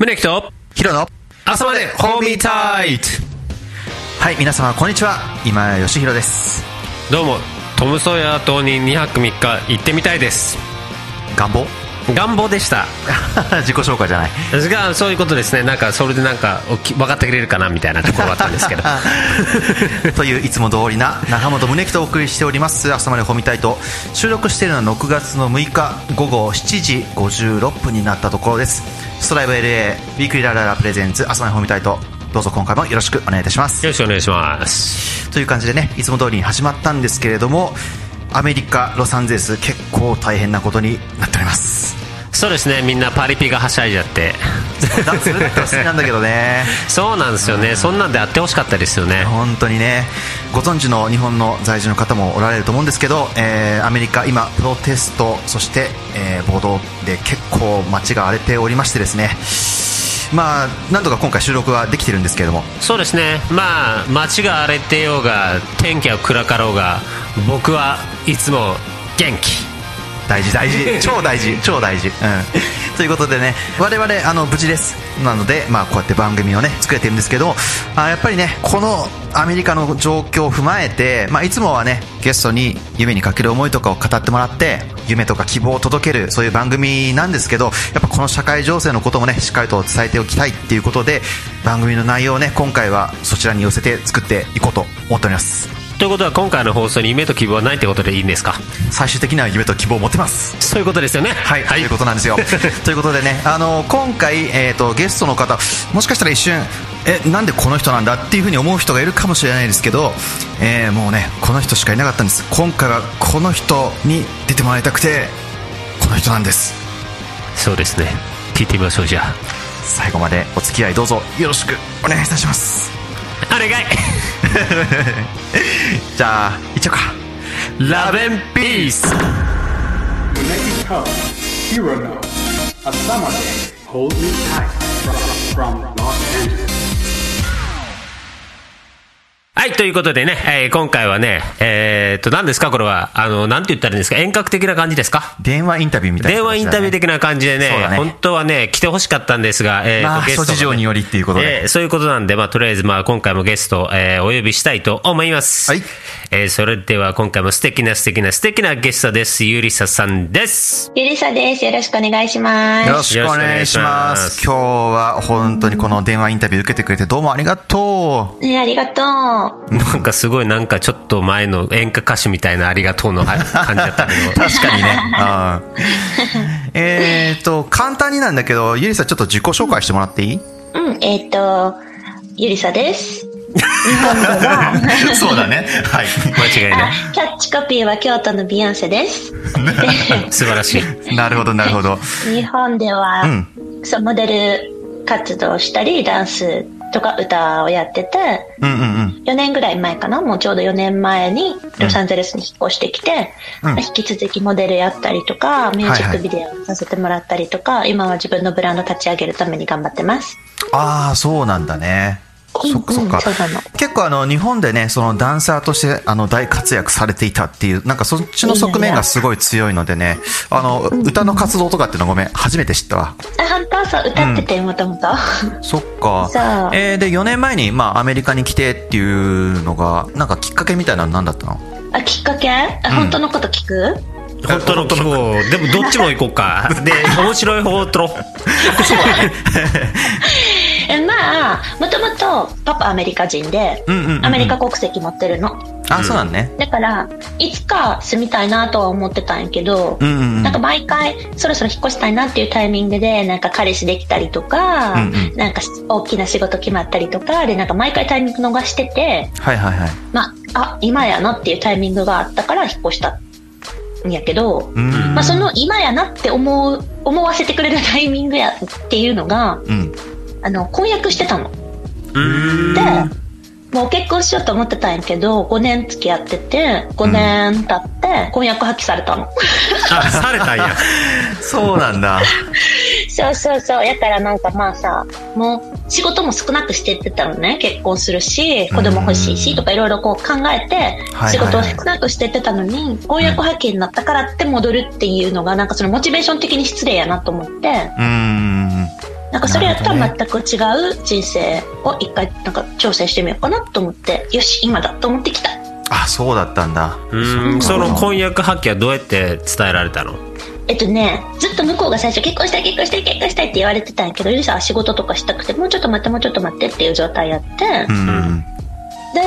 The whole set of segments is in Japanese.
宗木とヒロの朝までホーミータイト。はい皆様こんにちは。今谷義弘です。どうもトム・ソーヤー島に2泊3日行ってみたいです。願望？願望でした。自己紹介じゃない。がそういうことですね。なんかそれでなんか分かってくれるかなみたいなところがあったんですけど。といういつも通りな中本宗樹とお送りしております。朝までホミタイト収録しているのは6月の6日午後7時56分になったところです。ストライブ LA ウィークリーラララプレゼンツ朝までホミタイトどうぞ今回もよろしくお願いいたします。よろしくお願いします。という感じでねいつも通りに始まったんですけれどもアメリカロサンゼルス結構大変なことになっております。そうですね。みんなパリピがはしゃいじゃって。だそれだったら好きなんだけどね。そうなんですよね、そんなんであってほしかったですよね。本当にね。ご存知の日本の在住の方もおられると思うんですけど、えーアメリカ今プロテストそして、えー暴動で結構街が荒れておりましてですねまあなんとか今回収録はできてるんですけれども。そうですね。まあ街が荒れてようが天気は暗かろうが僕はいつも元気。大事大事。超大事超大事、うん、ということでね我々あの無事です。なので、まあ、こうやって番組をね作れてるんですけどあやっぱりねこのアメリカの状況を踏まえて、まあ、いつもはねゲストに夢にかける思いとかを語ってもらって夢とか希望を届けるそういう番組なんですけどやっぱこの社会情勢のこともねしっかりと伝えておきたいっていうことで番組の内容をね今回はそちらに寄せて作っていこうと思っておりますということは今回の放送に夢と希望はないってことでいいんですか？最終的には夢と希望を持ってます。そういうことですよね。はい、ということなんですよ。ということでねあの今回、えー、とゲストの方もしかしたら一瞬えなんでこの人なんだっていうふうに思う人がいるかもしれないですけど、えーもうねこの人しかいなかったんです。今回はこの人に出てもらいたくてこの人なんです。そうですね。聞いてみましょうじゃあ。最後までお付き合いどうぞ。よろしくお願いいたしますお願い。じゃあいっちゃおうか。ラベンピースはい、ということでね、えー今回はね、えーっと、何ですかこれは、あの、なんて言ったらいいんですか？遠隔的な感じですか？電話インタビューみたいな電話インタビュー的な感じでねね本当はね、来てほしかったんですが、えーとまあゲストがね諸事情によりっていうことでえーそういうことなんで、まあ、とりあえず、まあ、今回もゲストを、えーお呼びしたいと思います。はいえーそれでは、今回も素敵な素敵な素敵なゲストです。ゆりささんです。ゆりさです。よろしくお願いします。よろしくお願いします。今日は本当にこの電話インタビュー受けてくれてどうもありがとう。ね、ありがとう。なんかすごい、なんかちょっと前の演歌歌手みたいなありがとうの感じだったけど。確かにね。うん えっと、簡単になんだけど、ゆりさんちょっと自己紹介してもらっていい？うん、えっ、と、ゆりさです。日本では、そうだね。はい。間違いない。キャッチコピーは京都のビヨンセです。素晴らしい。なるほど、なるほど。日本では、うんそうモデル活動したり、ダンスとか歌をやってて、うんうんうん。4年ぐらい前かな？もうちょうど4年前にロサンゼルスに引っ越してきて、うん引き続きモデルやったりとか、ミュージックビデオさせてもらったりとか、今は自分のブランド立ち上げるために頑張ってます。ああ、そうなんだね。そっかそっか。結構あの日本でねそのダンサーとしてあの大活躍されていたっていうなんかそっちの側面がすごい強いのでねあの歌の活動とかっていうのごめん初めて知ったわ。あ、本当？そう、歌ってて、もともと。そっか。そう。えーで4年前に、まあ、アメリカに来てっていうのがなんかきっかけみたいなの何だったの？あ、きっかけ？あ、本当のこと聞く？本当の希望。でも、どっちも行こうか。で、面白い方と。え、まあ、もともとパパアメリカ人で、うんうんうんうん。アメリカ国籍持ってるの。あそうなんね。だから、いつか住みたいなとは思ってたんやけど、うんうんうん。なんか毎回そろそろ引っ越したいなっていうタイミングでなんか彼氏できたりとか、うんうん。なんか大きな仕事決まったりとかでなんか毎回タイミング逃しててはいはいはい。まああ今やなっていうタイミングがあったから引っ越したんやけど、うん。まあ、その今やなって思う思わせてくれるタイミングやっていうのがうんあの婚約してたの。うん。でもう結婚しようと思ってたんやけど5年付き合ってて5年経って婚約破棄されたの。あ、されたんや。そうなんだ そうそうそう。やからなんかまあさ、もう仕事も少なくしてってたのね。結婚するし、子供欲しいしとかいろいろこう考えては、い仕事を少なくしてってたのに、婚約破棄になったからって戻るっていうのが、なんかそのモチベーション的に失礼やなと思って、うーんなんかそれやったら全く違う人生を一回なんか挑戦してみようかなと思って、よし、今だと思ってきた。あそうだったんだ。うん。その婚約破棄はどうやって伝えられたの？えっとね、ずっと向こうが最初結婚したい結婚したい結婚したいって言われてたんやけど、ゆりさんは仕事とかしたくて、もうちょっと待ってもうちょっと待ってっていう状態やって、うんうん。で、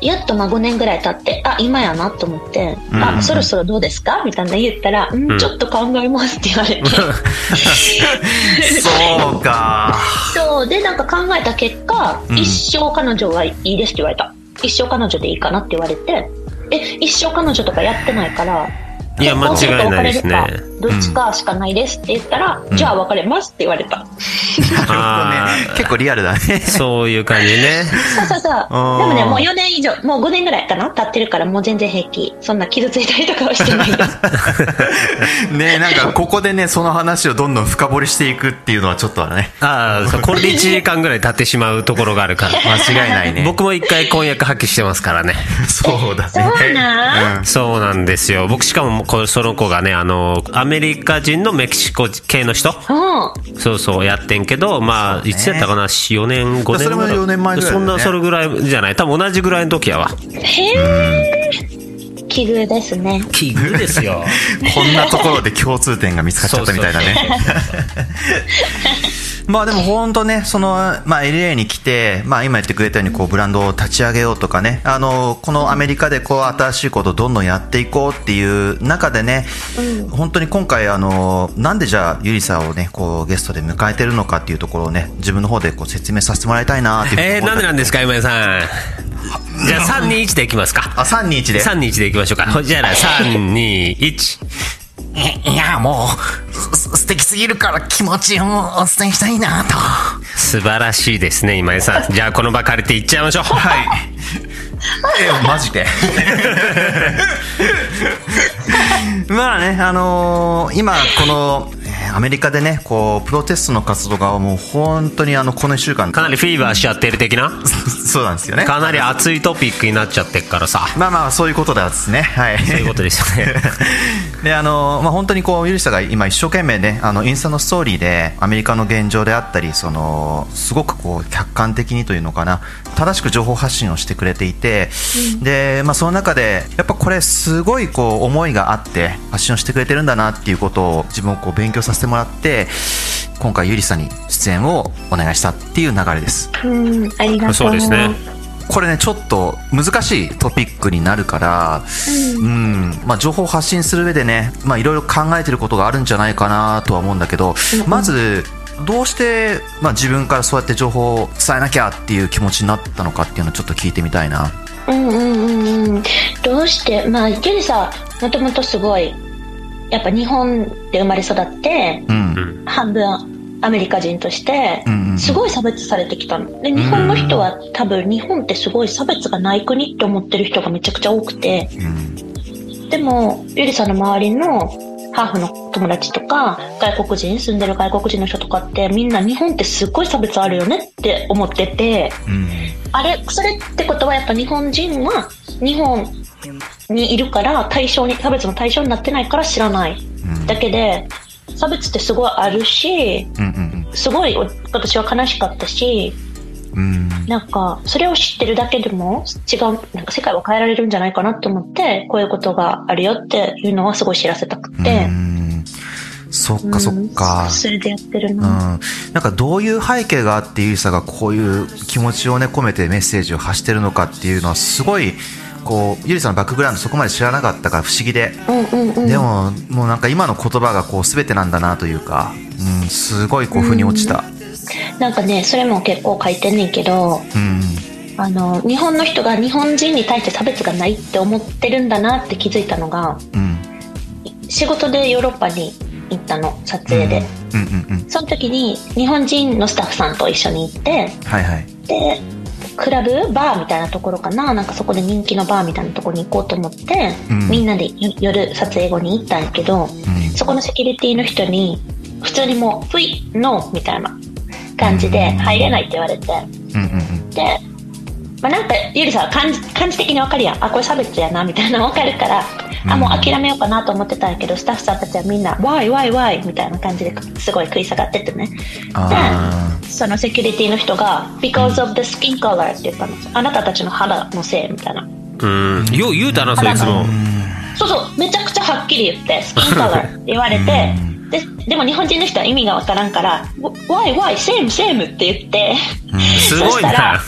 やっとまあ5年ぐらい経って、あ、今やなと思って、うんあ、そろそろどうですか？みたいな言ったら、うん、ちょっと考えますって言われて。そうか。そう、で、なんか考えた結果、うん。一生彼女がいいですって言われた。一生彼女でいいかなって言われて、え、一生彼女とかやってないから、いや間違いないですねどっちかしかないですって言ったら、じゃあ別れますって言われた。なるほどあね結構リアルだね。そういう感じね。そうそうそう。でー。もね、もう4年以上、もう5年ぐらいかな経ってるからもう全然平気。そんな傷ついたりとかはしてないよ。ねなんかここでねその話をどんどん深掘りしていくっていうのはちょっとはね。ああこれで1時間ぐらい経ってしまうところがあるから。間違いないね。僕も一回婚約破棄してますからね。そうだね。そうなん？うん。そうなんですよ。僕しかもこその子がねあのアメリカ人のメキシコ系の人？う。ん。そうそうやってんけどまあいつやったかな？4年5年それも4年前ぐらいね。そんなそれぐらいじゃない。多分同じぐらいの時やわ。へえ。奇遇ですね。奇遇ですよ。こんなところで共通点が見つかっちゃったみたいだね。まあでも本当ね、その、まあ LA に来て、まあ今言ってくれたようにこうブランドを立ち上げようとかね、あの、このアメリカでこう新しいことをどんどんやっていこうっていう中でね、本当に今回あの、なんでじゃあゆりさんをね、こうゲストで迎えてるのかっていうところをね、自分の方でこう説明させてもらいたいなっていうふうにえー、思ったなんでなんですか今井さんじゃあ321でいきますかあ、321で。321でいきましょうかほじゃあ321いや、もう、す素敵すぎるから気持ちをお伝えしたいなと。素晴らしいですね今井さんじゃあこの場借りていっちゃいましょうはい。え、マジで？まあね、あのー今、この、えーアメリカでね、こう、プロテストの活動がもう本当にあの、この1週間、かなりフィーバーしちゃってる的な？そうなんですよね。かなり熱いトピックになっちゃってっからさまあまあ、そういうことですね。はい。そういうことですよね であのまあ、本当にこうゆりさが今一生懸命ねあのインスタのストーリーでアメリカの現状であったりそのすごくこう客観的にというのかな正しく情報発信をしてくれていて、でまあ、その中でやっぱこれすごいこう思いがあって発信をしてくれてるんだなっていうことを自分をこう勉強させてもらって今回ゆりさに出演をお願いしたっていう流れです。うん、ありがとう。そうですねこれねちょっと難しいトピックになるから、うんまあ、情報を発信する上でねまあいろいろ考えてることがあるんじゃないかなとは思うんだけど、まずどうして、まあ、自分からそうやって情報を伝えなきゃっていう気持ちになったのかっていうのをちょっと聞いてみたいな。うんうんうんうん。どうして、まあ、ゆりさ、もともとすごい、やっぱ日本で生まれ育って、うん。半分アメリカ人としてすごい差別されてきたの。で、日本の人は多分日本ってすごい差別がない国って思ってる人がめちゃくちゃ多くて、うん。でも、ゆりさんの周りのハーフの友達とか、外国人、住んでる外国人の人とかって、みんな日本ってすっごい差別あるよねって思ってて、うん。あれ、それってことはやっぱ日本人は日本にいるから対象に、差別の対象になってないから知らない。んだけで、差別ってすごいあるし、うんうんすごい私は悲しかったし、うんなんか、それを知ってるだけでも違う、なんか世界を変えられるんじゃないかなと思って、こういうことがあるよっていうのはすごい知らせたくうて。んそっかそっか。うんそれでやってるうん、な。なんかどういう背景があってゆりさがこういう気持ちをね込めてメッセージを発してるのかっていうのはすごいこうゆりさんのバックグラウンドそこまで知らなかったから不思議で、うんうんうん。でももうなんか今の言葉がこう全てなんだなというか、うん、すごいこう腑に落ちた。なんかね、それも結構書いてんねんけど、うんあの、日本の人が日本人に対して差別がないって思ってるんだなって気づいたのが、うん仕事でヨーロッパに行ったの、撮影で。うんうんうんその時に日本人のスタッフさんと一緒に行って、はいはいで、クラブバーみたいなところかな。なんかそこで人気のバーみたいなところに行こうと思って、うん。みんなでよ夜撮影後に行ったんやけど、うん。そこのセキュリティの人に、普通にもう、ふい、ノーみたいな感じで入れないって言われて、うんうんうん。で、まあ、なんか、ゆりさん感じ、感じ的にわかるやん。あ、これ差別やな、みたいなのわかるから、あもう諦めようかなと思ってたんやけどスタッフさんたちはみんな「Why why why」みたいな感じですごい食い下がっててね。あでそのセキュリティの人が「Because of the skin color」って言ったの。あなたたちの肌のせいみたいな。うん。よう言うたなそいつも。そうそう。めちゃくちゃはっきり言って「スキンカラー」って言われて。ででも日本人の人は意味がわからんから「Why why? same same」って言って。すごいな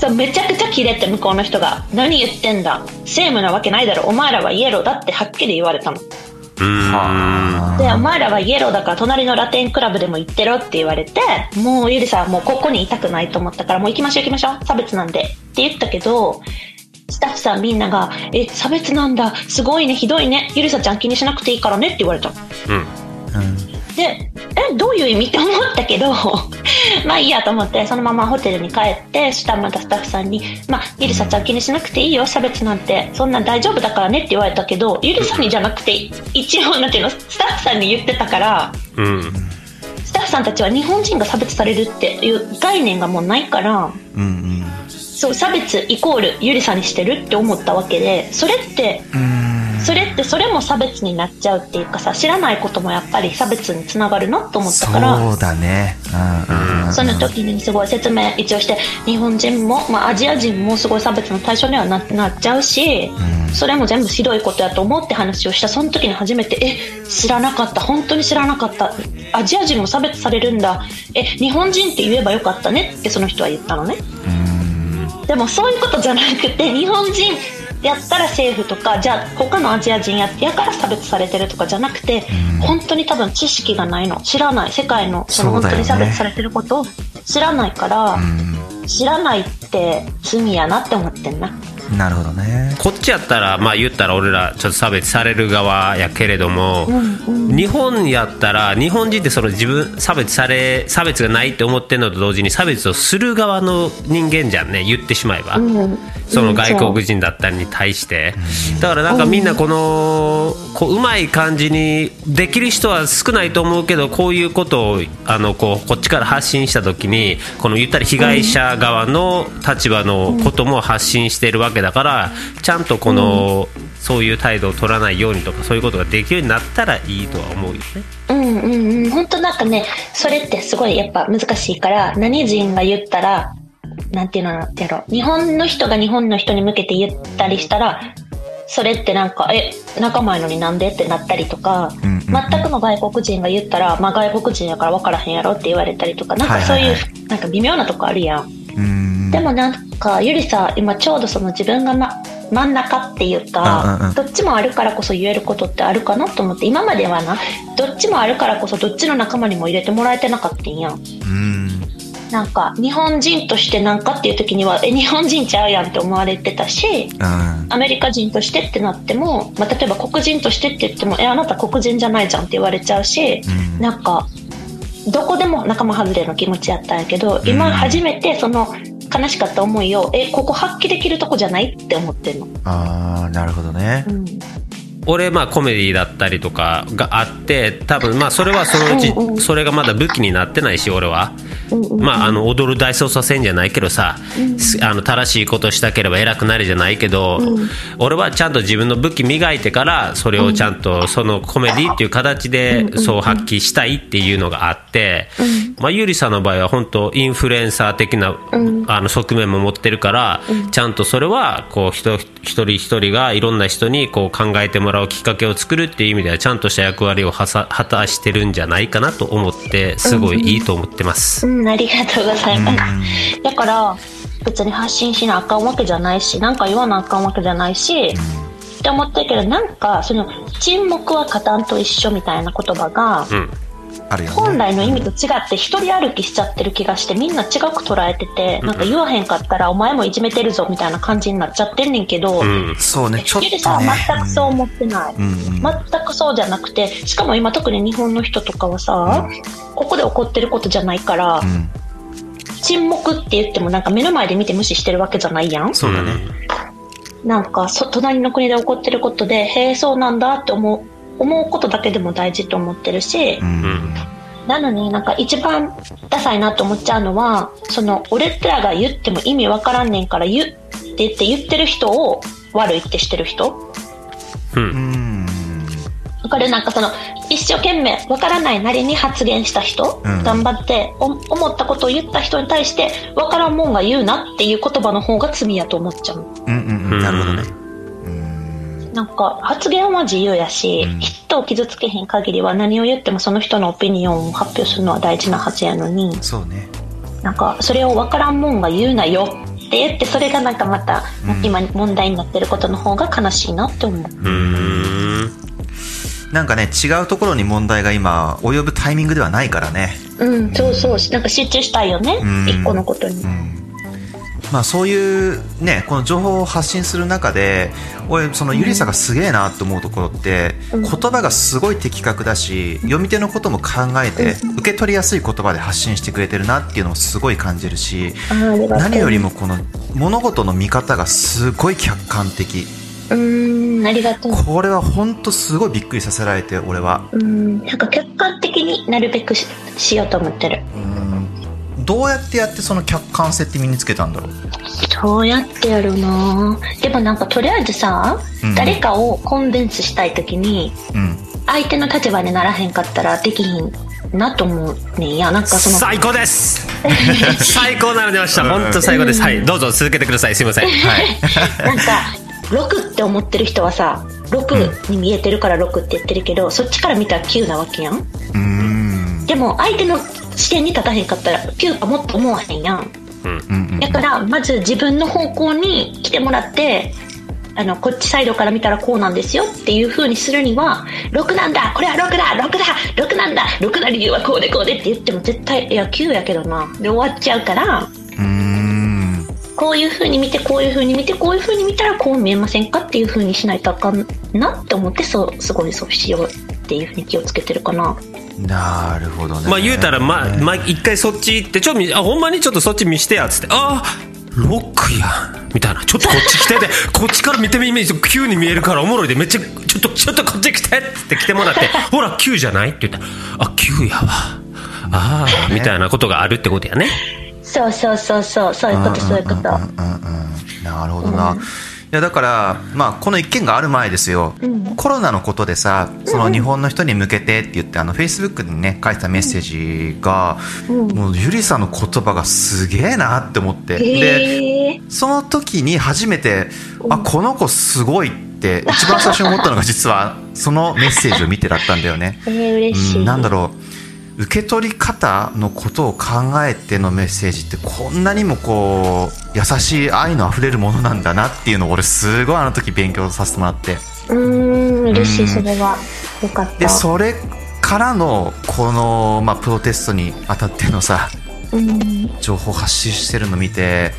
そうめちゃくちゃキレて向こうの人が「何言ってんだ。セームなわけないだろ。お前らはイエローだ」ってはっきり言われたの。うん。でお前らはイエローだから隣のラテンクラブでも行ってろって言われてもうゆりさんもうここにいたくないと思ったからもう行きましょう行きましょう。差別なんで。って言ったけどスタッフさんみんなが「え差別なんだ。すごいねひどいね。ゆりさちゃん気にしなくていいからね」って言われたの。うんでえどういう意味？って思ったけど まあいいやと思ってそのままホテルに帰ってそしたらまたスタッフさんに「まあゆりさちゃん気にしなくていいよ差別なんてそんなん大丈夫だからね」って言われたけどゆりさんにじゃなくて一応なんていうのスタッフさんに言ってたからうん。スタッフさんたちは日本人が差別されるっていう概念がもうないからうんうん。そう差別イコールゆりさんにしてるって思ったわけでそれってそれってそれも差別になっちゃうっていうかさ知らないこともやっぱり差別につながるなと思ったからそうだね。うんうんうんその時にすごい説明一応して日本人も、まあ、アジア人もすごい差別の対象にはななっちゃうし、それも全部ひどいことやと思って話をした。その時に初めてえ知らなかった。本当に知らなかった。アジア人も差別されるんだ。え日本人って言えばよかったねってその人は言ったのね。でもそういうことじゃなくて日本人やったら政府とかじゃあ他のアジア人ややから差別されてるとかじゃなくて、本当に多分知識がないの。知らない。世界のその本当に差別されてることを知らないから、知らないって罪やなって思ってんななるほどね。こっちやったらまあ言ったら俺らちょっと差別される側やけれども、日本やったら日本人ってその自分差別され差別がないって思ってるのと同時に差別をする側の人間じゃんね。言ってしまえば、その外国人だったりに対して、だからなんかみんなこのこううまい感じにできる人は少ないと思うけどこういうことをあのこうこっちから発信した時にこの言ったら被害者側の立場のことも発信してるわけだからちゃんとこの、そういう態度を取らないようにとかそういうことができるようになったらいいとは思うよね。うんうんうん本当なんかねそれってすごいやっぱ難しいから何人が言ったらなんていうのやろ日本の人が日本の人に向けて言ったりしたらそれってなんかえ仲間やのになんでってなったりとか、うんうんうん全くの外国人が言ったら、まあ、外国人やから分からへんやろって言われたりとかなんかそういう、はいはいなんか微妙なとこあるやん。うんでもなんかゆりさ今ちょうどその自分が、ま、真ん中っていうか、うんどっちもあるからこそ言えることってあるかなと思って今まではなどっちもあるからこそどっちの仲間にも入れてもらえてなかったんやん。うん。なんか日本人としてなんかっていう時にはえ日本人ちゃうやんって思われてたしうん。アメリカ人としてってなっても、まあ、例えば黒人としてって言ってもえあなた黒人じゃないじゃんって言われちゃうし、うん。なんかどこでも仲間外れの気持ちやったんやけど今初めてその悲しかった思いをえここ発揮できるとこじゃない？って思ってんの。ああなるほどね。うん。俺まあコメディだったりとかがあって多分まあそれはそのううんうん。ちそれがまだ武器になってないし俺は。まああの踊る大捜査線じゃないけどさすあの正しいことしたければ偉くなるじゃないけど俺はちゃんと自分の武器磨いてからそれをちゃんとそのコメディっていう形でそう発揮したいっていうのがあってまあゆりさんの場合は本当インフルエンサー的なあの側面も持ってるからちゃんとそれはこう人一人一人がいろんな人にこう考えてもらうきっかけを作るっていう意味ではちゃんとした役割をはさ果たしてるんじゃないかなと思ってすごいいいと思ってます。うん、ありがとうございます。だから、別に発信しなあかんわけじゃないし、なんか言わなあかんわけじゃないし、って思ってるけど、なんか、その、沈黙は加担と一緒みたいな言葉が、うんあるよね。本来の意味と違って一人歩きしちゃってる気がしてみんな違く捉えててなんか言わへんかったらお前もいじめてるぞみたいな感じになっちゃってんねんけど、うん。そうねちょっとゆりさんはね全くそう思ってない、うんうん全くそうじゃなくてしかも今特に日本の人とかはさ、ここで起こってることじゃないから、うん。沈黙って言ってもなんか目の前で見て無視してるわけじゃないやん。そうだね。なんかそ隣の国で起こってることでへえそうなんだって思う思うことだけでも大事と思ってるし、うん。うんなのになんか一番ダサいなと思っちゃうのはその俺らが言っても意味わからんねんから言うって言って言ってる人を悪いってしてる人。うん。これなんかその一生懸命わからないなりに発言した人、うん。頑張ってお思ったことを言った人に対してわからんもんが言うなっていう言葉の方が罪やと思っちゃう。うんうん。うん。なるほどねなんか発言は自由やし、うん人を傷つけへん限りは何を言ってもその人のオピニオンを発表するのは大事なはずやのにそうねなんかそれをわからんもんが言うなよって言ってそれがなんかまたうん今問題になってることの方が悲しいなって思う。うーんなんかね違うところに問題が今及ぶタイミングではないからねうん、そうそう。なんか集中したいよねうん。一個のことに。まあそういうねこの情報を発信する中で俺そのゆりさがすげえなって思うところって、うん。言葉がすごい的確だし読み手のことも考えて受け取りやすい言葉で発信してくれてるなっていうのをすごい感じるし何よりもこの物事の見方がすごい客観的。うーん、ありがとう。これは本当すごいびっくりさせられて俺は。うん、なんか客観的になるべくししようと思ってる。うんどうやってやってその客観性って身につけたんだろう？そうやってやるな。でもなんかとりあえずさ、うん。誰かをコンビンスしたい時にうん。相手の立場にならへんかったらできひんなと思うねんや。なんかその最高です！最高なの出ました。本当最高です。はいどうぞ続けてください。すいません。はい。なんか6って思ってる人はさ6に見えてるから6って言ってるけど、そっちから見たら9なわけやん。うーん。でも相手の視点に立たへんかったら9かもっと思わへんやん。だからまず自分の方向に来てもらってあのこっちサイドから見たらこうなんですよっていう風にするには6なんだこれは6だ6だ6なんだ6な理由はこうでこうでって言っても絶対いや9やけどなで終わっちゃうからこういう風に見てこういう風に見てこういう風に見たらこう見えませんかっていう風にしないとあかんなって思ってそうすごいそうしようっていう風に気をつけてるかな。なるほどね。まあ言うたらまあ、まあ、一回そっち行ってちょっとみあほんまにちょっとそっち見してやっつってあロックやん。みたいな。ちょっとこっち来てで こっちから見てみイメージ急に見えるからおもろいでめっちゃちょっとちょっとこっち来てって来てもらって ほら9じゃない？って言ったらあ9やわ。ああみたいなことがあるってことやね。そうそうそうそう。そういうことそういうことうんうんうんうん。なるほどな、いやだから、まあ、この一件がある前ですよ、コロナのことでさその日本の人に向けてって言ってあのフェイスブックにね書いてたメッセージが、もうゆりさんの言葉がすげえなって思って、でその時に初めてあこの子すごいって一番最初に思ったのが実はそのメッセージを見てだったんだよね。えー、嬉しい、うん、なんだろう受け取り方のことを考えてのメッセージってこんなにもこう優しい愛のあふれるものなんだなっていうのを俺すごいあの時勉強させてもらって。うーん嬉しいそれは。よかった。でそれからのこの、まあ、プロテストに当たってのさうん。情報発信してるの見て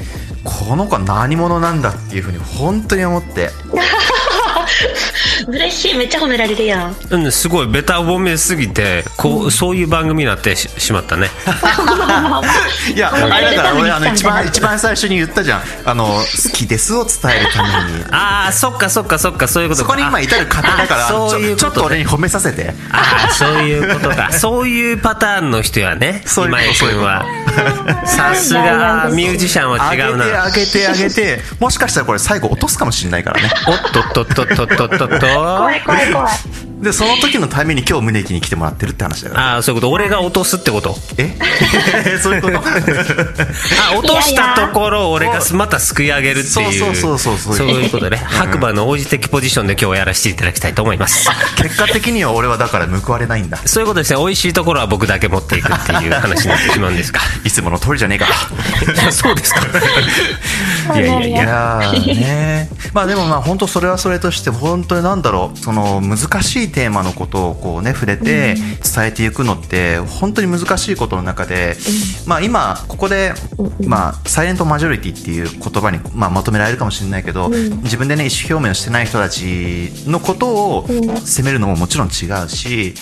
この子は何者なんだっていうふうに本当に思って 嬉しい。めっちゃ褒められるやん。うんすごい。ベタ褒めすぎてこう、そういう番組になってししまったね。いや あれだから俺あの一番一番最初に言ったじゃん。あの好きですを伝えるために。ああそっかそっかそっかそういうことそかこに今至る過程だからあそういうちょちょっと俺に褒めさせて。ああそういうことか。そういうパターンの人やねそういう君は。さすがミュージシャンは上げて違うな上げて上げて。もしかしたらこれ最後落とすかもしれないからね。おっとっとっとっとっとっとっと。怖い怖い怖い。でその時のために今日宗木に来てもらってるって話だから。ああそういうこと。俺が落とすってこと？え？そういうこと？あ落としたところを俺がまたすくい上げるっていう。そうそうそうそうそう。いうことで白馬の王子的ポジションで今日やらせていただきたいと思います。結果的には俺はだから報われないんだ。そういうことですね。美味しいところは僕だけ持っていくっていう話になってしまうんですかいつもの通りじゃねえか。いやそうですか。いやいやいいやね。まあでもまあ本当それはそれとして本当になんだろう。その難しいテーマのことをこうね触れて伝えていくのって本当に難しいことの中で、まあ今ここでまあサイレントマジョリティっていう言葉にまあまとめられるかもしれないけど、自分でね意思表明をしてない人たちのことを責めるのももちろん違うし、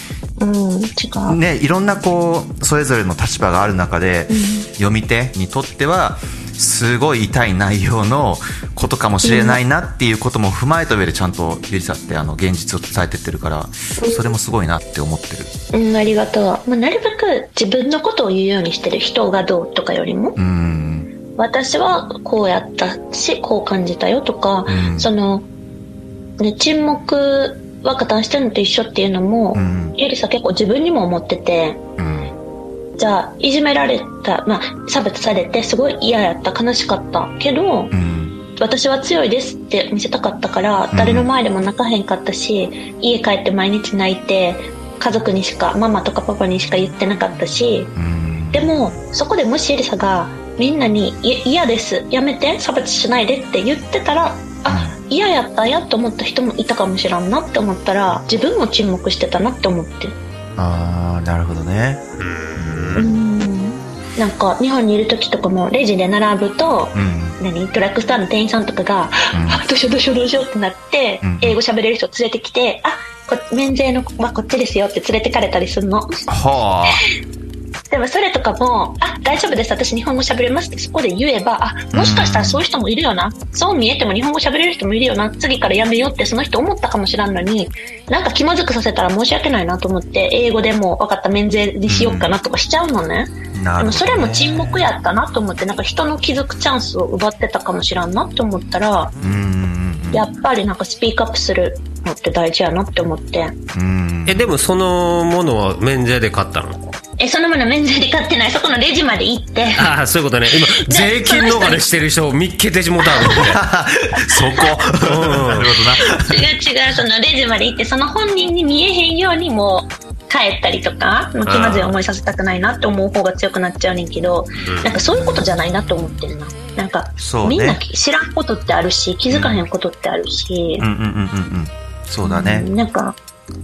ね、いろんなこうそれぞれの立場がある中で、読み手にとってはすごい痛い内容のことかもしれないなっていうことも踏まえた上でちゃんとゆりさってあの現実を伝えてってるからそれもすごいなって思ってる。うんありがとう、まあ、なるべく自分のことを言うようにしてる人がどうとかよりもうん。私はこうやったしこう感じたよとか、うん。そのね、沈黙は加担してるのと一緒っていうのも、うん。ゆりさ結構自分にも思ってて、うんじゃあ、いじめられた、まあ、差別されて、すごい嫌やった、悲しかった。けど、うん私は強いですって見せたかったから、うん誰の前でも泣かへんかったし、家帰って毎日泣いて、家族にしか、ママとかパパにしか言ってなかったし、うんでも、そこでもしエリサが、みんなに、い嫌です、やめて、差別しないでって言ってたら、あ、嫌やったんやと思った人もいたかもしらんなって思ったら、自分も沈黙してたなって思って。ああなるほどねうん。なんか、日本にいる時とかも、レジで並ぶと、うん。何？ドラッグストアの店員さんとかが、うん。あどうしようどうしようどうしようってなって、うん英語喋れる人連れてきて、あこ免税のはこっちですよって連れてかれたりするの。は でもそれとかも、あ大丈夫です、私日本語喋れますってそこで言えば、あもしかしたらそういう人もいるよな、そう見えても日本語喋れる人もいるよな、次からやめようってその人思ったかもしらんのに、なんか気まずくさせたら申し訳ないなと思って、英語でも分かった免税にしようかなとかしちゃうのね。あなでもそれも沈黙やったなと思って、なんか人の気づくチャンスを奪ってたかもしらんなって思ったら、やっぱりなんかスピークアップするのって大事やなって思って。え、でもそのものは免税で買ったの？え、そのもの免税で買ってない、そこのレジまで行って。ああ、そういうことね。今、税金逃れしてる人を見っけてしもたわ、そこ。うん。なるほどな。違う違う、そのレジまで行って、その本人に見えへんようにもう帰ったりとか、もう気まずい思いさせたくないなって思う方が強くなっちゃうねんけど、なんかそういうことじゃないなと思ってるな。なんか、ね。みんな知らんことってあるし、気づかへんことってあるし。うん、うんうんうんうん。そうだね。なんか、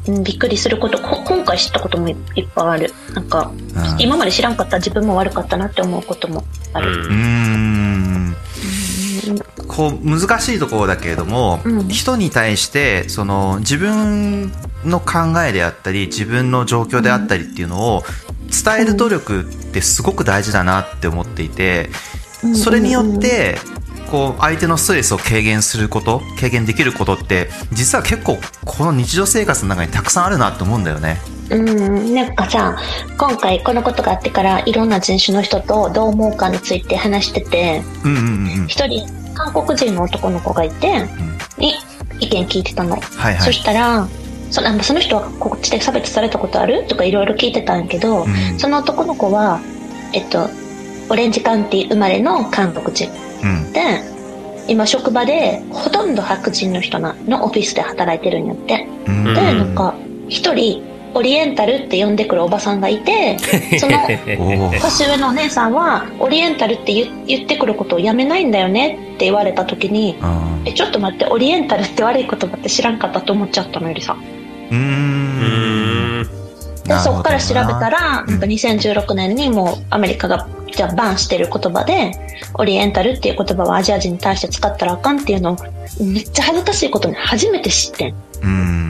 うんびっくりすることこ今回知ったこともいっぱいある。なんか、うん。今まで知らんかった自分も悪かったなって思うこともある、うーん。こう難しいところだけれども、うん。人に対してその自分の考えであったり自分の状況であったりっていうのを伝える努力ってすごく大事だなって思っていてそれによってこう相手のストレスを軽減すること軽減できることって実は結構この日常生活の中にたくさんあるなって思うんだよね。うん、なんかさ今回このことがあってからいろんな人種の人とどう思うかについて話しててうんうんうんうん。一人韓国人の男の子がいて、に意見聞いてたの、はいはい。そしたらそのその人はこっちで差別されたことある？とかいろいろ聞いてたんやけど、うん。その男の子はえっとオレンジカウンティ生まれの韓国人。うん。で今職場でほとんど白人の人なのオフィスで働いてるんやって。うん。でなんか一人オリエンタルって呼んでくるおばさんがいて その年上のお姉さんはオリエンタルって言言ってくることをやめないんだよねって言われた時にうんえちょっと待ってオリエンタルって悪い言葉って知らんかったと思っちゃったのよりさでそっから調べたらうんな。んか2016年にもうアメリカがじゃあバンしてる言葉でオリエンタルっていう言葉はアジア人に対して使ったらあかんっていうのをめっちゃ恥ずかしいことに初めて知ってん。うーん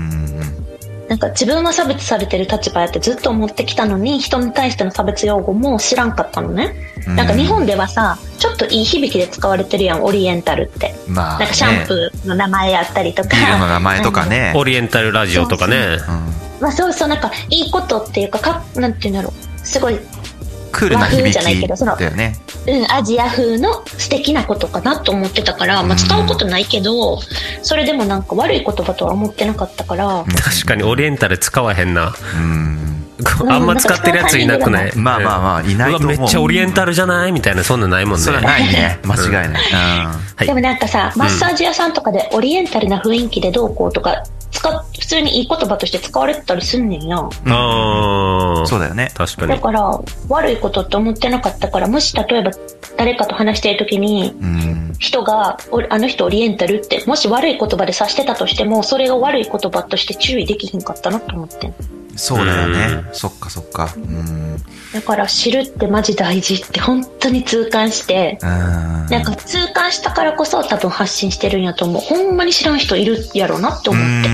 なんか自分は差別されてる立場やってずっと思ってきたのに人に対しての差別用語も知らんかったのね、なんか日本ではさちょっといい響きで使われてるやんオリエンタルって。まあ、なんかシャンプーの名前やったりとか。ビールの名前とかね。オリエンタルラジオとかね。うん、まあそうそうなんかいいことっていうかかなんていうんだろう。すごい、クールな響和風じゃないけきどそのだよね。うん、アジア風の素敵なことかなと思ってたから、まあ、使うことないけど、それでもなんか悪い言葉とは思ってなかったから、確かにオリエンタル使わへんな。うん。あんま使ってるやついなくない？まあまあまあいないと思うわめっちゃオリエンタルじゃない？みたいな、そんなんないもんね。それはないね。間違いない。はいでもなんかさ、マッサージ屋さんとかでオリエンタルな雰囲気でどうこうとか、使っ普通にいい言葉として使われてたりすんねんや。ああ。そうだよね。確かに。だから、悪いことって思ってなかったから、もし例えば誰かと話している時に、うん。人が、おあの人オリエンタルって、もし悪い言葉で指してたとしても、それが悪い言葉として注意できひんかったなと思ってん。そうだよねう。そっかそっか。うん。だから知るってマジ大事って本当に痛感して、うん。なんか痛感したからこそ多分発信してるんやと思う。ほんまに知らん人いるやろなって思って。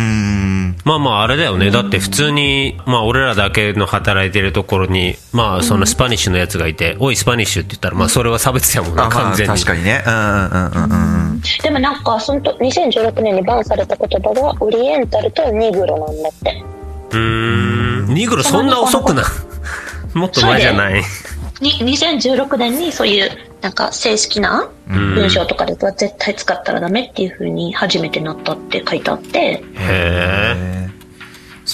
うん。まあまああれだよね。だって普通に、まあ俺らだけの働いてるところに、まあそのスパニッシュのやつがいて、おいスパニッシュって言ったら、まあそれは差別やもんな、あ、まあ完全に。確かにね。うんうんうんうんうん。でもなんか、そのと2016年にバンされた言葉は、オリエンタルとニグロなんだって。うーん。ニグロそんな遅くな。もっと前じゃない。に2016年にそういうなんか正式な文章とかでは絶対使ったらダメっていう風に初めてなったって書いてあって、へっ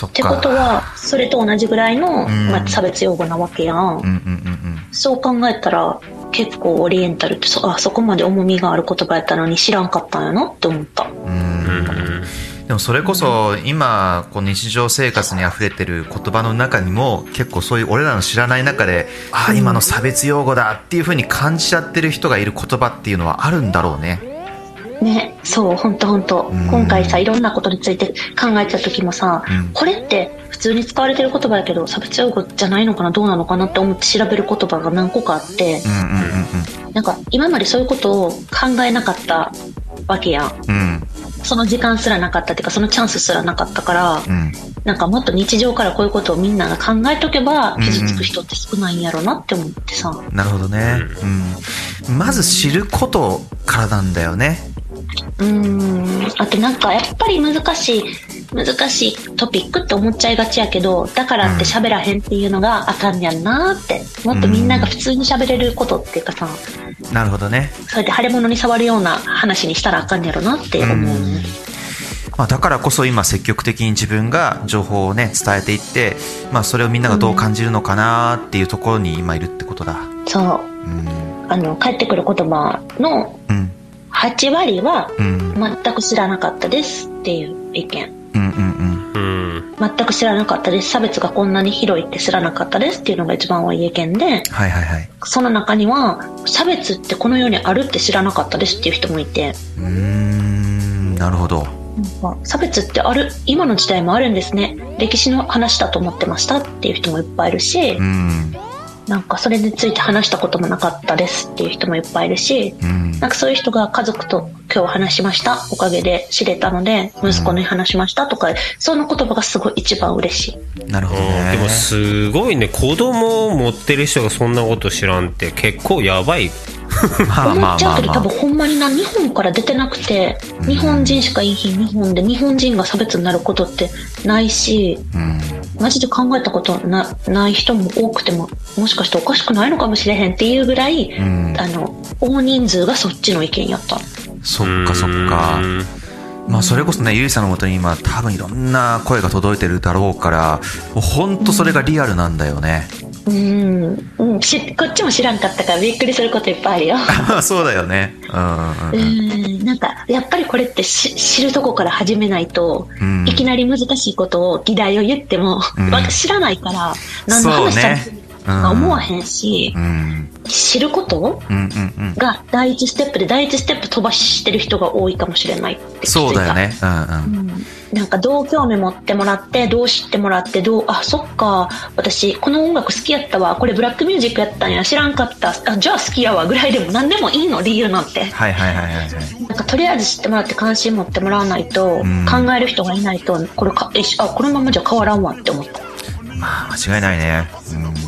ってかことは、それと同じぐらいの、ん。まあ、差別用語なわけやん。うんうんうん。そう考えたら、結構オリエンタルってそ、あ、そこまで重みがある言葉やったのに知らんかったんやなって思った。うん。うんでもそれこそ今こう日常生活に溢れてる言葉の中にも結構そういう俺らの知らない中でああ今の差別用語だっていう風に感じちゃってる人がいる言葉っていうのはあるんだろうね。ね、そう、ほんとほんと。ん。今回さ、いろんなことについて考えてた時もさ、うん。これって普通に使われてる言葉やけど、差別用語じゃないのかな、どうなのかなって思って調べる言葉が何個かあってう、んうんなんか今までそういうことを考えなかったわけやん。うん。うんその時間すらなかったっていうか、そのチャンスすらなかったから、うん。なんかもっと日常からこういうことをみんなが考えとけば、傷つく人って少ないんやろなって思ってさ。なるほどね、うん、まず知ることからなんだよねうーん。あとなんかやっぱり難しい、難しいトピックって思っちゃいがちやけど、だからって喋らへんっていうのがあかんやんなって。もっとみんなが普通に喋れることっていうかさ、なるほどね、そうやって腫れ物に触るような話にしたらあかんやろなって思うね。まあ、だからこそ今積極的に自分が情報をね伝えていって、まあ、それをみんながどう感じるのかなっていうところに今いるってことだそう。うんあの、返ってくる言葉のうん8割はうん。全く知らなかったですっていう意見。うんうんうん。全く知らなかったです。差別がこんなに広いって知らなかったですっていうのが一番多い意見で、はいはいはい。その中には、差別ってこの世にあるって知らなかったですっていう人もいて、うーんなるほど。差別ってある、今の時代もあるんですね。歴史の話だと思ってましたっていう人もいっぱいいるしう、んなんかそれについて話したこともなかったですっていう人もいっぱいいるし、うんなんかそういう人が家族と今日話しました。おかげで知れたので、息子に話しましたとか、その言葉がすごい一番嬉しい。なるほどうんねでもすごいね子供を持ってる人がそんなこと知らんって結構やばいまあ思っちゃうけど、多分ほんまにな、日本から出てなくて、日本人しかいい日日本で日本人が差別になることってないし、うん。マジで考えたことなない人も多くても、もしかしておかしくないのかもしれへんっていうぐらい、ん。あの、大人数がそっちの意見やった。そっかそっか。うん。まあそれこそねゆりさんのもとに今多分いろんな声が届いてるだろうからもう本当それがリアルなんだよね。うん、うん、しこっちも知らんかったからびっくりすることいっぱいあるよ。そうだよね。うんうんううん。ん、なんか、やっぱりこれってし知るとこから始めないと、うん。いきなり難しいことを議題を言っても、うん。わ知らないから、何の話されてるうんか思わへんし、うん。知ることが第一ステップで第一ステップ飛ばしてる人が多いかもしれないってそうだよね。うんうん。うん。なんかどう興味持ってもらってどう知ってもらってどうあそっか私この音楽好きやったわ。これブラックミュージックやったんや。知らんかった。あじゃあ好きやわ。ぐらいでも何でもいいの理由なんて。はいはいはいはいはい。なんかとりあえず知ってもらって関心持ってもらわないと、ん。考える人がいないとこれかえしあこのままじゃ変わらんわって思った。まあ間違いないね。うん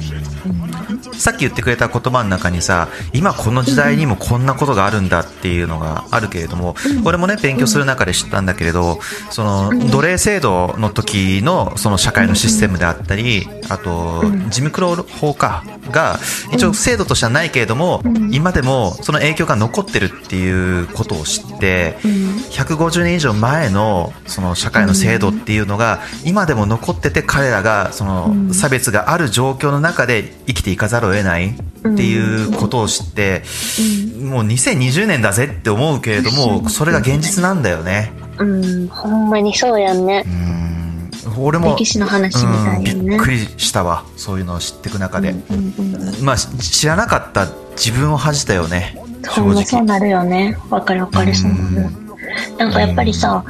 さっき言ってくれた言葉の中にさ今この時代にもこんなことがあるんだっていうのがあるけれども、俺もね勉強する中で知ったんだけれどその奴隷制度の時のその社会のシステムであったりあとジムクロー法かが一応制度としてはないけれども今でもその影響が残ってるっていうことを知って150年以上前のその社会の制度っていうのが今でも残ってて彼らがその差別がある状況の中で生きていかざるを得ないっていうことを知ってもう2020年だぜって思うけれどもそれが現実なんだよね。うん。ほんまにそうやんね。うん。俺も歴史の話みたいやね。うん。びっくりしたわ。そういうのを知っていく中で。うんうんまあし知らなかった自分を恥じたよね。正ほんまそう直なるよね。わかるわかる。そうなるなんかやっぱりさ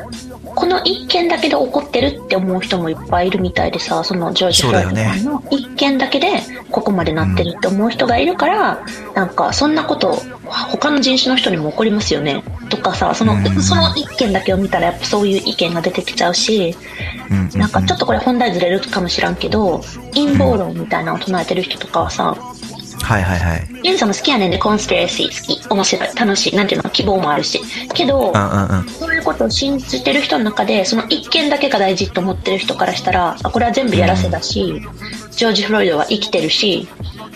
この一件だけで怒ってるって思う人もいっぱいいるみたいでさそのジョージ・フロイドさんの一件だけでここまでなってるって思う人がいるから、なんかそんなこと他の人種の人にも起こりますよね。とかさその,、うん。その一件だけを見たらやっぱそういう意見が出てきちゃうし、うんうんうん。なんかちょっとこれ本題ずれるかもしらんけど陰謀論みたいなのを唱えてる人とかはさ、はいはいはいユンさんも好きやねんで、コンスピレーシー好き。面白い。楽しい。なんていうの希望もあるし。けど、うんうんうんそういうことを信じてる人の中で、その一件だけが大事と思ってる人からしたら、あこれは全部やらせだし、ジョージ・フロイドは生きてるし、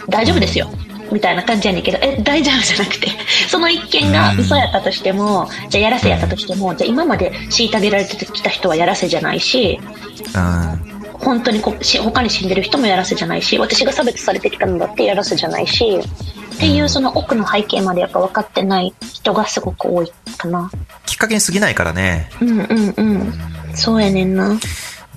大丈夫ですよ。みたいな感じやねんけど、え、大丈夫じゃなくて、その一件が嘘やったとしても、じゃあやらせやったとしても、じゃあ今まで虐げられてきた人はやらせじゃないし、うん本当にこし他に死んでる人もやらせじゃないし私が差別されてきたのだってやらせじゃないしっていうその奥の背景までやっぱ分かってない人がすごく多いかな。きっかけに過ぎないからね。うんうんうん。そうやねんな。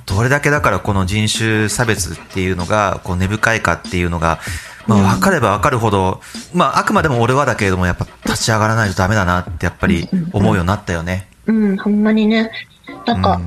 どれだけだからこの人種差別っていうのがこう根深いかっていうのが、まあ、分かれば分かるほど、まあ、あくまでも俺はだけれどもやっぱ立ち上がらないとダメだなってやっぱり思うようになったよね。うんほんまにね。なんか、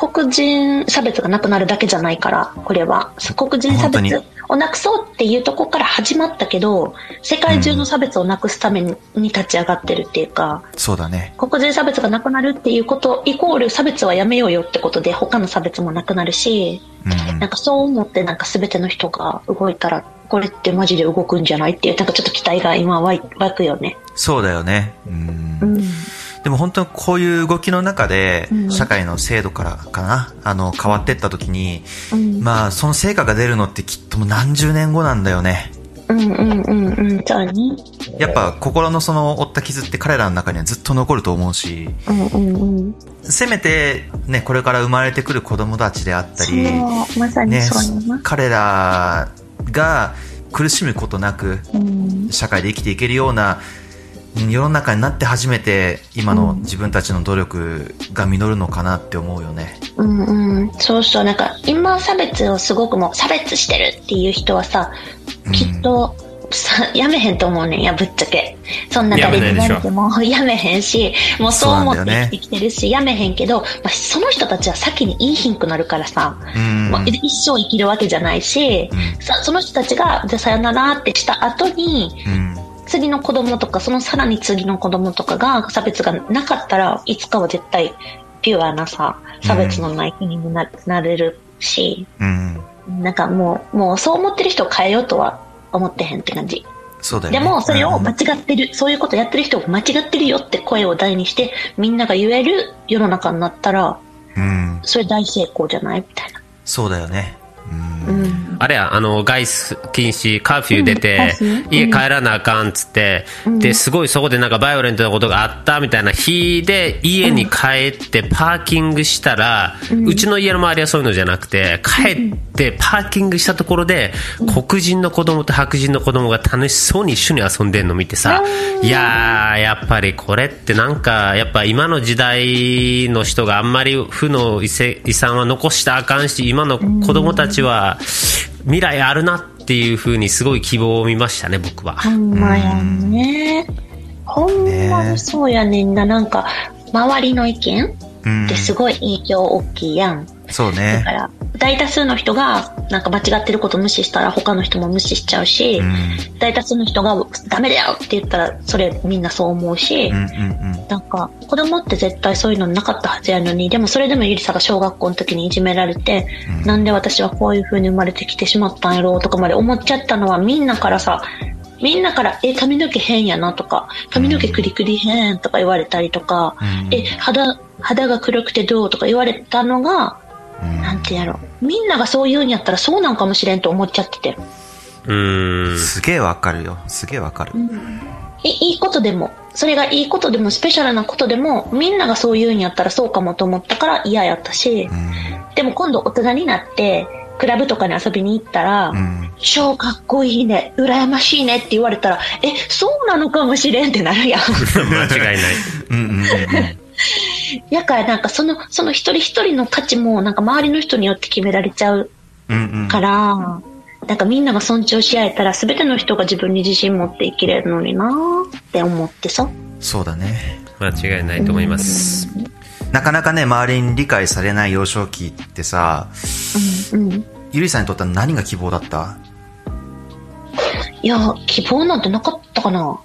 黒人差別がなくなるだけじゃないからこれは。黒人差別をなくそうっていうところから始まったけど世界中の差別をなくすために立ち上がってるっていうか、そうだね。黒人差別がなくなるっていうことイコール差別はやめようよってことで他の差別もなくなるし、うんうん。なんかそう思ってなんか全ての人が動いたらこれってマジで動くんじゃない？っていうなんかちょっと期待が今湧くよね。そうだよね。うんうんでも本当にこういう動きの中でうん社会の制度からかな、あの変わってった時に、うんまあその成果が出るのってきっともう何十年後なんだよね。うんうんうんうんそうね。やっぱ心のその負った傷って彼らの中にはずっと残ると思うし、うんうんうん。せめてね、これから生まれてくる子供たちであったり、まさにね彼らが苦しむことなくうん。社会で生きていけるようなうん世の中になって初めて今の自分たちの努力が実るのかなって思うよね。うんうん、そうそう。なんか今差別をすごくもう差別してるっていう人はさきっと、さやめへんと思うねん。やぶっちゃけ。そんな誰に言われてもやめへんしもうそう思って生きてきてるしやめへんけど、まあ、その人たちは先にいいひんくなるからさ、うん。まあ、一生生きるわけじゃないし、うん。さその人たちがじゃあさよならってした後にうん。次の子供とかそのさらに次の子供とかが差別がなかったらいつかは絶対ピュアなさ差別のない国にな,、なれるし。うん。なんかもうもうそう思ってる人を変えようとは思ってへんって感じ。そうだよね。でもそれをうん。間違ってる、そういうことやってる人を間違ってるよって声を大にしてみんなが言える世の中になったらうん、それ大成功じゃない？みたいな。そうだよね。あれや、あの、外出禁止、カーフュー出て、家帰らなあかんっつって、で、すごいそこでなんかバイオレントなことがあったみたいな日で、家に帰ってパーキングしたら、うちの家の周りはそういうのじゃなくて、帰ってパーキングしたところで、黒人の子供と白人の子供が楽しそうに一緒に遊んでんの見てさ、いやー、やっぱりこれってなんか、やっぱ今の時代の人があんまり負の遺産は残したらあかんし、今の子供たちちは未来あるなっていうふうにすごい希望を見ましたね、僕は。ほんまやんね。ほんまにそうやねんな。なんか周りの意見ってすごい影響大きいやん。そうね。だか。ら大多数の人がなんか間違ってること無視したら他の人も無視しちゃうし、うん。大多数の人がダメだよって言ったらそれみんなそう思うし、うんうんうん。なんか子供って絶対そういうのなかったはずやのにでもそれでもゆりさが小学校の時にいじめられて、なんで私はこういう風に生まれてきてしまったんやろうとかまで思っちゃったのはみんなからさみんなから、え、髪の毛変やなとか、髪の毛クリクリ変とか言われたりとか、うん。え、肌、肌が黒くてどうとか言われたのが、うんなんてやろう。みんながそう言うんやったらそうなんかもしれんと思っちゃってて。うーん。すげえわかるよ。すげえわかる。いいいことでも、それがいいことでも、スペシャルなことでも、みんながそう言うんやったらそうかもと思ったから嫌やったし、でも今度大人になって、クラブとかに遊びに行ったら、うん。超かっこいいね、羨ましいねって言われたら、え、そうなのかもしれんってなるやん。間違いない。うんうんうんうん。やからなんかその、その一人一人の価値もなんか周りの人によって決められちゃううんうん。から、なんかみんなが尊重し合えたら全ての人が自分に自信持って生きれるのになーって思ってさ。そうだね。間違いないと思います。なかなかね、周りに理解されない幼少期ってさ、うんうん。ゆりさんにとっては何が希望だった？いや、希望なんてなかったかな。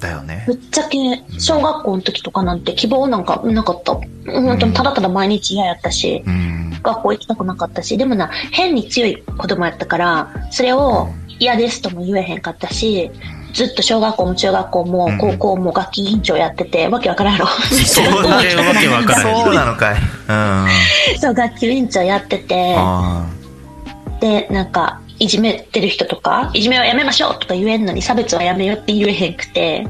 だよねぶ。っちゃけ、小学校の時とかなんて希望なんかなかった。本当にただただ毎日嫌やったし、うん。学校行きたくなかったし、でもな、変に強い子供やったから、それを嫌ですとも言えへんかったし、ずっと小学校も中学校も高校も楽器委員長やってて、わけわからんやろ。そうだねわけわからんそうなのかい。うん。そう、楽器委員長やってて、あで、なんか、いじめてる人とか、いじめはやめましょうとか言えんのに差別はやめようって言えへんくて。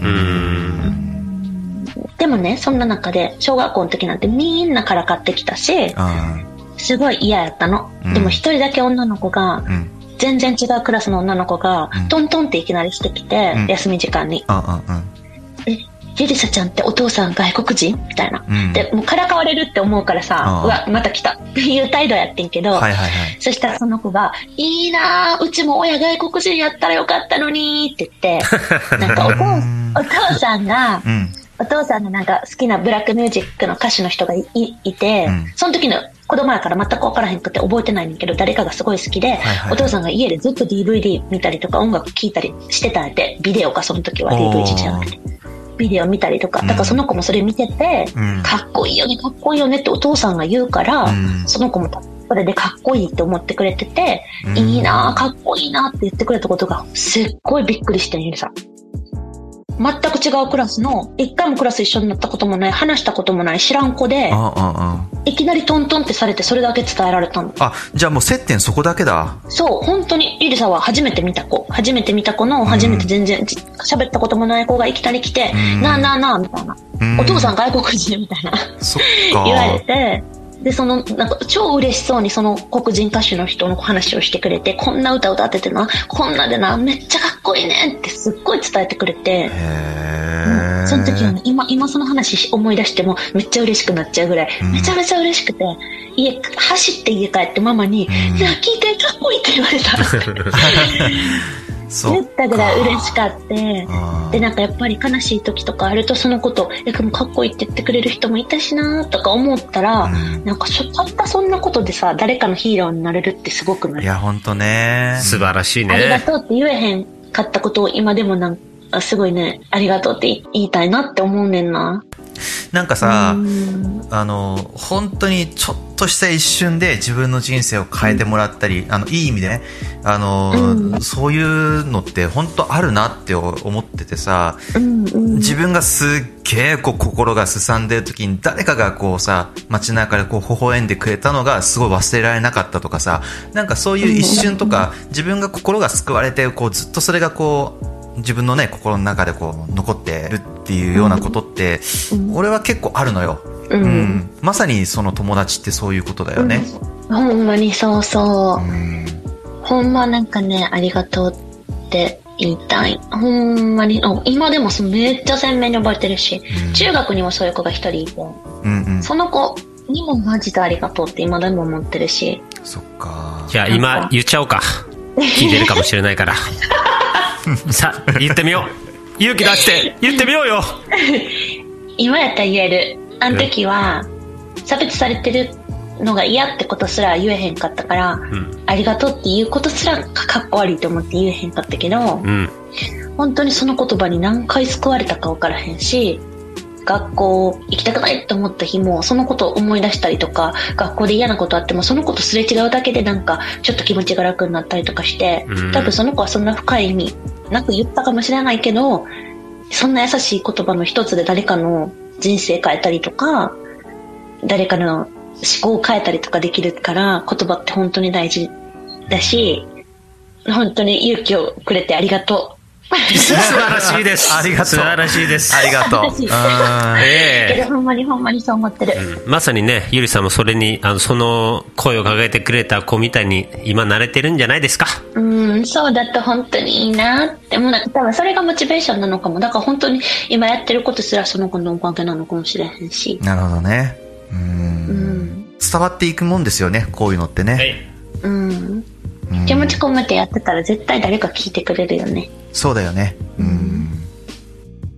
うん。でもね、そんな中で、小学校の時なんてみんなからかってきたし、あすごい嫌やったの。うんでも一人だけ女の子が、ーうん。全然違うクラスの女の子がうん、トントンっていきなりしてきて、うん休み時間に。リリサちゃんってお父さん外国人？みたいな。うん。で、もうからかわれるって思うからさ、うわ、また来た。っていう態度やってんけど、はいはいはい。そしたらその子が、いいなぁ、うちも親外国人やったらよかったのにって言って、なんかお父うんお父さんが、うん。お父さんがなんか好きなブラックミュージックの歌手の人がいいいて、うん。その時の子供やから全く分からへんくて覚えてないねんけど、誰かがすごい好きで、はいはいお父さんが家でずっと DVD 見たりとか音楽聴いたりしてたんやって、ビデオかその時は。DVD じゃなくて。ビデオ見たりとか、だからその子もそれ見てて、うん。かっこいいよね、かっこいいよねってお父さんが言うから、うん。その子もそれでかっこいいって思ってくれてて、うん。いいなぁ、かっこいいなって言ってくれたことがすっごいびっくりしてん、ゆりさん。全く違うクラスの、一回もクラス一緒になったこともない、話したこともない知らん子で、いきなりトントンってされてそれだけ伝えられたの。あ。あ、じゃあもう接点そこだけだ。そう、本当に、リリサは初めて見た子。初めて見た子の、初めて全然じ喋ったこともない子がいきなり来て、うんなあなあなあ、みたいな。うんお父さん外国人みたいな。そっか。言われて、で、その、なんか、超嬉しそうにその黒人歌手の人の話をしてくれて、こんな歌歌っててな、こんなでな、めっちゃかっこいいねってすっごい伝えてくれて、へえ。その時はね、今、今その話思い出してもめっちゃ嬉しくなっちゃうぐらい、うん。めちゃめちゃ嬉しくて、家、走って家帰ってママに、ん。いや、聞いてかっこいいって言われた。そ言ったぐらい嬉しかって。で、なんかやっぱり悲しい時とかあるとそのこと、え、でもかっこいいって言ってくれる人もいたしなとか思ったら、うん。なんかそたったそんなことでさ、誰かのヒーローになれるってすごくない？いや、ほんとね。素晴らしいありがね。とうって言えへんかったことを今でもなんか、すごいね、ありがとうって言いたいなって思うねんな。なんかさ、うん。あの、本当にちょっとした一瞬で自分の人生を変えてもらったり、あの、いい意味でね、あの、うんそういうのって本当あるなって思っててさ、うんうん。自分がすっげえ心がすさんでる時に誰かがこうさ、街中でこう微笑んでくれたのがすごい忘れられなかったとかさ、なんかそういう一瞬とか、自分が心が救われて、こうずっとそれがこう、自分のね、心の中でこう残ってるっていうようなことって、俺は結構あるのよ。うんうんまさにその友達ってそういうことだよね。ほんまにそうそう。うんほんまなんかね、ありがとうって言いたい。ほんまに、あ今でもそめっちゃ鮮明に覚えてるし、うん中学にもそういう子が一人いて、うんうん。その子にもマジでありがとうって今でも思ってるし、そっか。じゃあ今言っちゃおうか。聞いてるかもしれないから。さあ、言ってみよう。勇気出して言ってみようよ。今やったら言える。あの時は、差別されてるのが嫌ってことすら言えへんかったから、んありがとうっていうことすらかっこ悪いと思って言えへんかったけど、うん。本当にその言葉に何回救われたか分からへんし、学校行きたくないと思った日も、そのことを思い出したりとか、学校で嫌なことあっても、そのことすれ違うだけでなんか、ちょっと気持ちが楽になったりとかしてうん、多分その子はそんな深い意味なく言ったかもしれないけど、そんな優しい言葉の一つで誰かの人生変えたりとか、誰かの思考を変えたりとかできるから、言葉って本当に大事だし、本当に勇気をくれてありがとう。素晴らしいです。ありがとう素晴らしいです。ありがとう。私うんええけどほんまにほんまにそう思ってる。まさにね、ゆりさんもそれに、あの、その声をかけてくれた子みたいに今慣れてるんじゃないですか？うん、そうだと本当にいいなって。もうなんか多分それがモチベーションなのかも。だから本当に今やってることすらその子のおかげなのかもしれへんし。なるほどね。う。うんん。伝わっていくもんですよね、こういうのってね。うん。うん気持ち込めてやってたら絶対誰か聞いてくれるよね。そうだよね。うん。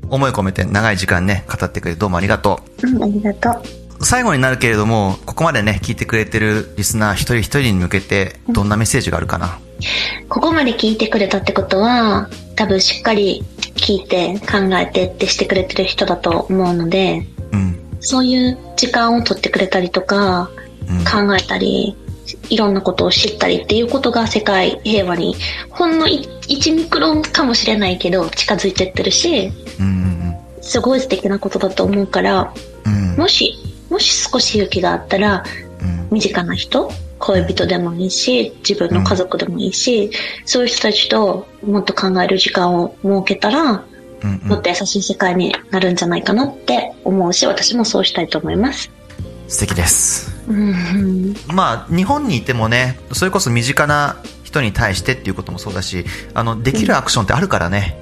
思い込めて長い時間ね、語ってくれてどうもありがとうん、ありがとう。う。最後になるけれども、ここまでね、聞いてくれてるリスナー一人一人に向けて、どんなメッセージがあるかな？ここまで聞いてくれたってことは、多分しっかり聞いて考えてってしてくれてる人だと思うので、うん。そういう時間を取ってくれたりとか、うん考えたり、いろんなことを知ったりっていうことが世界平和にほんの1ミクロンかもしれないけど近づいてってるし、うんすごい素敵なことだと思うから。もし、もし少し勇気があったら、うん身近な人、恋人でもいいし、自分の家族でもいいし、そういう人たちともっと考える時間を設けたら、もっと優しい世界になるんじゃないかなって思うし、私もそうしたいと思います。素敵です。うん。まあ、日本にいてもね、それこそ身近な人に対してっていうこともそうだし、あの、できるアクションってあるからね。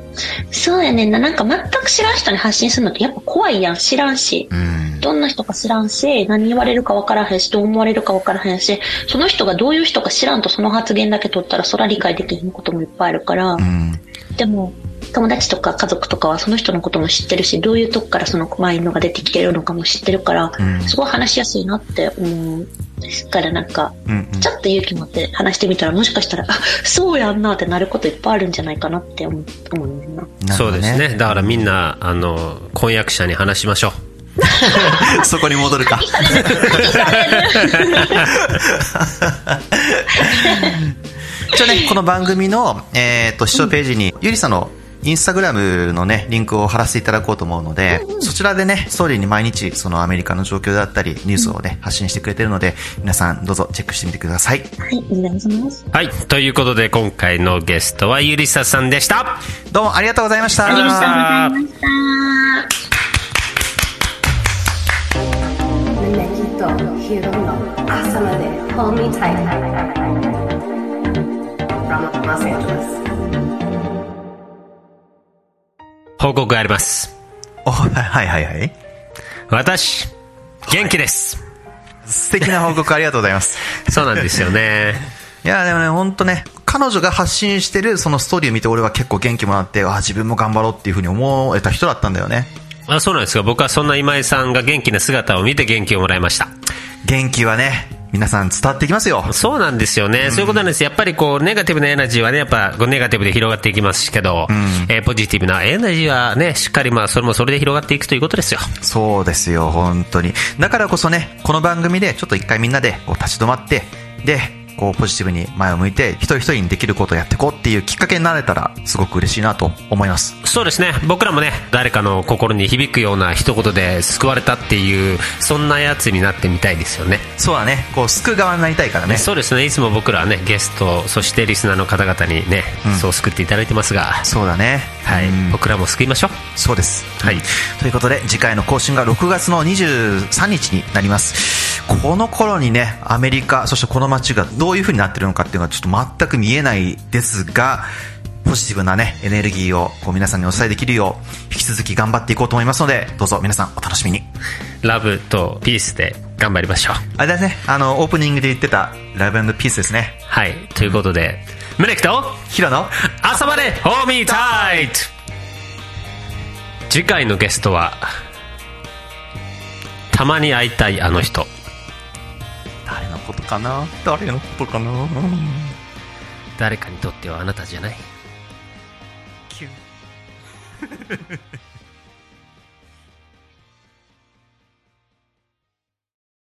そうやねんな。なんか全く知らん人に発信するのってやっぱ怖いやん。知らんし。うん。どんな人か知らんし、何言われるか分からへんし、どう思われるか分からへんし、その人がどういう人か知らんとその発言だけ取ったらそら理解できへんこともいっぱいあるから、うん。ででも、友達とか家族とかはその人のことも知ってるし、どういうとこからそのマインドが出てきてるのかも知ってるから、うんすごい話しやすいなって思う。ですからなんか、うんうんちょっと勇気持って話してみたら、もしかしたら、あ、そうやんなってなることいっぱいあるんじゃないかなって思う思うんだそうですね。だからみんな、あの、婚約者に話しましょう。そこに戻るか。一応ね、この番組の、えっ、と、視聴ページに、ゆりさんのインスタグラムのね、リンクを貼らせていただこうと思うので、そちらでね、ストーリーに毎日、そのアメリカの状況だったり、ニュースをね、発信してくれてるので、皆さんどうぞチェックしてみてください。はい、お願いします。はい。ということで、今回のゲストはゆりささんでした。どうもありがとうございました。ありがとうございました。From Los Angeles. 報告あります。おはいはいはい。私、元気です。素敵な報告ありがとうございます。そうなんですよね。いや、でもね、ほんとね、彼女が発信してるそのストーリーを見て俺は結構元気もらって、あ自分も頑張ろうっていうふうに思えた人だったんだよね。あそうなんですか。僕はそんな今井さんが元気な姿を見て元気をもらいました。元気はね、皆さん伝わってきますよ。そうなんですよね。そういうことなんです。やっぱりこう、ネガティブなエナジーはね、やっぱこうネガティブで広がっていきますけど、えーポジティブなエナジーはね、しっかりまあ、それもそれで広がっていくということですよ。そうですよ、本当に。だからこそね、この番組でちょっと一回みんなで立ち止まって、で、こうポジティブに前を向いて、一人一人にできることをやっていこうっていうきっかけになれたら、すごく嬉しいなと思います。そうですね。僕らもね、誰かの心に響くような一言で救われたっていう、そんなやつになってみたいですよね。そうだね、こう救う側になりたいからね。そうですね。いつも僕らはね、ゲスト、そしてリスナーの方々にね、そう救っていただいてますが、そうだね。はい、うん僕らも救いましょう。そうです。はいということで、次回の更新が6月の23日になります。この頃にね、アメリカ、そしてこの街がどういう風になってるのかっていうのはちょっと全く見えないですが、ポジティブなね、エネルギーをこう皆さんにお伝えできるよう、引き続き頑張っていこうと思いますので、どうぞ皆さんお楽しみに。ラブとピースで頑張りましょう。あれだね、あの、オープニングで言ってた、ラブピースですね。はい。ということで、胸キと、ヒロの？朝までホーミータイト次回のゲストは、たまに会いたいあの人。誰のことかな？誰のことかな？誰かにとってはあなたじゃない。キュン